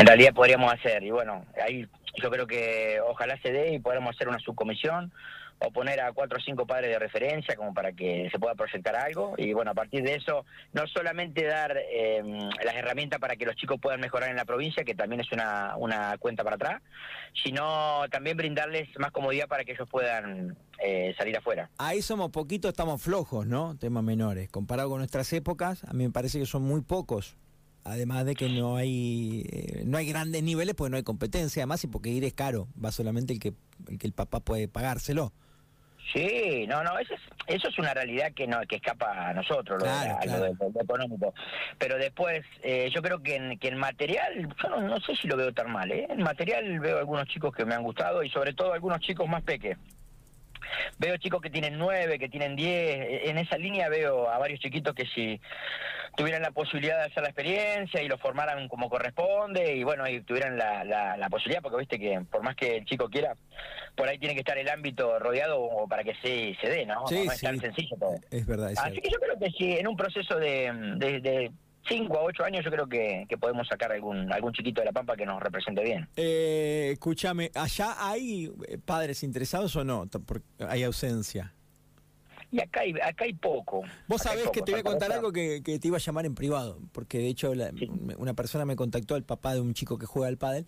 en realidad podríamos hacer. Y bueno, ahí yo creo que ojalá se dé y podamos hacer una subcomisión o poner a cuatro o cinco padres de referencia como para que se pueda proyectar algo y bueno, a partir de eso no solamente dar eh, las herramientas para que los chicos puedan mejorar en la provincia, que también es una, una cuenta para atrás, sino también brindarles más comodidad para que ellos puedan eh, salir afuera. Ahí somos poquitos, estamos flojos, ¿no? Temas menores. Comparado con nuestras épocas, a mí me parece que son muy pocos. Además de que no hay eh, no hay grandes niveles, porque no hay competencia, además y porque ir es caro, va solamente el que el que el papá puede pagárselo. Sí, no, no, eso es, eso es una realidad que no que escapa a nosotros, lo, de, lo, económico. Pero después, eh, yo creo que en, que en material, yo no, no, sé si lo veo tan mal, ¿eh? En material veo algunos chicos que me han gustado y sobre todo algunos chicos más pequeños. Veo chicos que tienen nueve, que tienen diez. En esa línea veo a varios chiquitos que si tuvieran la posibilidad de hacer la experiencia y lo formaran como corresponde y bueno, y tuvieran la, la, posibilidad, porque viste que por más que el chico quiera, por ahí tiene que estar el ámbito rodeado para que se, se dé, ¿no? Sí, no es tan sencillo todo. Es verdad. Así que yo creo que si en un proceso de, de 5 a 8 años yo creo que, podemos sacar algún algún chiquito de la Pampa que nos represente bien. Eh, escúchame, ¿allá hay eh, padres interesados o no? Porque hay ausencia. Y acá hay, acá hay poco. Vos sabés que te voy a contar algo que, te iba a llamar en privado, porque de hecho una persona me contactó al papá de un chico que juega al pádel.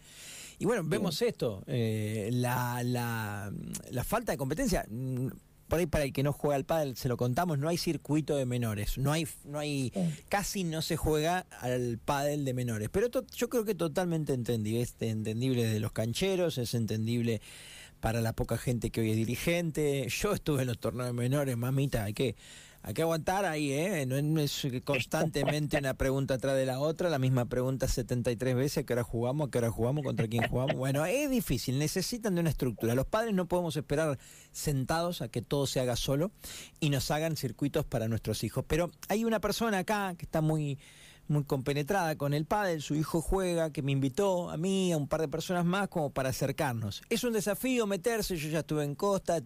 Y bueno, vemos esto, eh, la, la, la falta de competencia por ahí para el que no juega al pádel, se lo contamos, no hay circuito de menores, no hay, no hay, casi no se juega al pádel de menores. Pero yo creo que totalmente entendible, es entendible de los cancheros, es entendible para la poca gente que hoy es dirigente. Yo estuve en los torneos de menores, mamita, hay que hay que aguantar ahí, ¿eh? No es constantemente una pregunta atrás de la otra, la misma pregunta 73 veces, ¿a qué hora jugamos? ¿A qué hora jugamos? ¿Contra quién jugamos? Bueno, es difícil, necesitan de una estructura. Los padres no podemos esperar sentados a que todo se haga solo y nos hagan circuitos para nuestros hijos. Pero hay una persona acá que está muy muy compenetrada con el padre, su hijo juega, que me invitó a mí, a un par de personas más, como para acercarnos. Es un desafío meterse, yo ya estuve en Costa,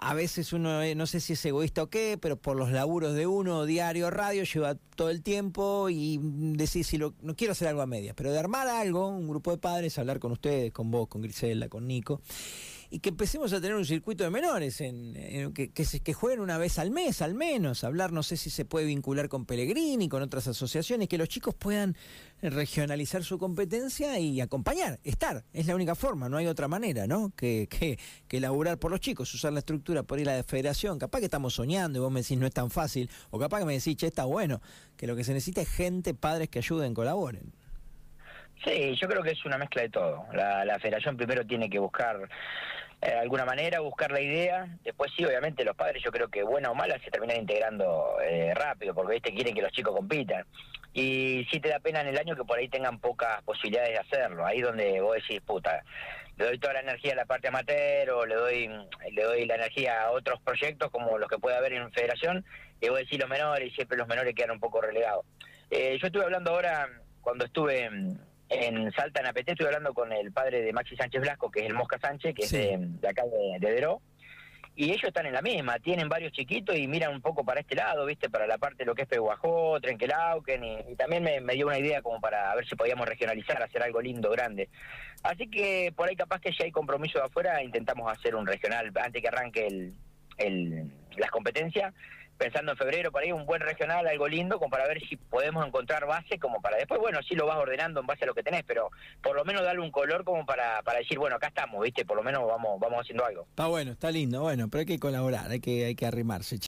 a veces uno, eh, no sé si es egoísta o qué, pero por los laburos de uno, diario, radio, lleva todo el tiempo y decir, si lo, no quiero hacer algo a medias, pero de armar algo, un grupo de padres, hablar con ustedes, con vos, con Grisela, con Nico, y que empecemos a tener un circuito de menores, en, que, que, que, jueguen una vez al mes al menos, hablar no sé si se puede vincular con Pellegrini, con otras asociaciones, que los chicos puedan regionalizar su competencia y acompañar, estar, es la única forma, no hay otra manera, ¿no? Que, que, que laburar por los chicos, usar la estructura por ir a la federación, capaz que estamos soñando y vos me decís no es tan fácil, o capaz que me decís, che, está bueno, que lo que se necesita es gente, padres que ayuden, colaboren. Sí, yo creo que es una mezcla de todo. La, federación primero tiene que buscar eh, alguna manera, buscar la idea. Después sí, obviamente los padres yo creo que buena o mala se terminan integrando eh, rápido, porque viste quieren que los chicos compitan. Y sí te da pena en el año que por ahí tengan pocas posibilidades de hacerlo. Ahí donde vos decís, puta, le doy toda la energía a la parte amateur o le doy, le doy la energía a otros proyectos como los que puede haber en federación, y vos decís los menores y siempre los menores quedan un poco relegados. Eh, yo estuve hablando ahora, cuando estuve Salta, en APT, estoy hablando con el padre de Maxi Sánchez Blasco, que es el Mosca Sánchez, que es de, acá de, de Deró. Y ellos están en la misma, tienen varios chiquitos y miran un poco para este lado, ¿viste? Para la parte de lo que es Peguajó, Trenquelauquen, y, y también me, dio una idea como para ver si podíamos regionalizar, hacer algo lindo, grande. Así que por ahí capaz que si hay compromiso de afuera, intentamos hacer un regional antes que arranque el, el, las competencias pensando en febrero para ir un buen regional, algo lindo, como para ver si podemos encontrar base, como para después, bueno, sí lo vas ordenando en base a lo que tenés, pero por lo menos darle un color como para, para decir, bueno, acá estamos, ¿viste? Por lo menos vamos, vamos haciendo algo. Está bueno, está lindo, bueno, pero hay que colaborar, hay que, hay que arrimarse.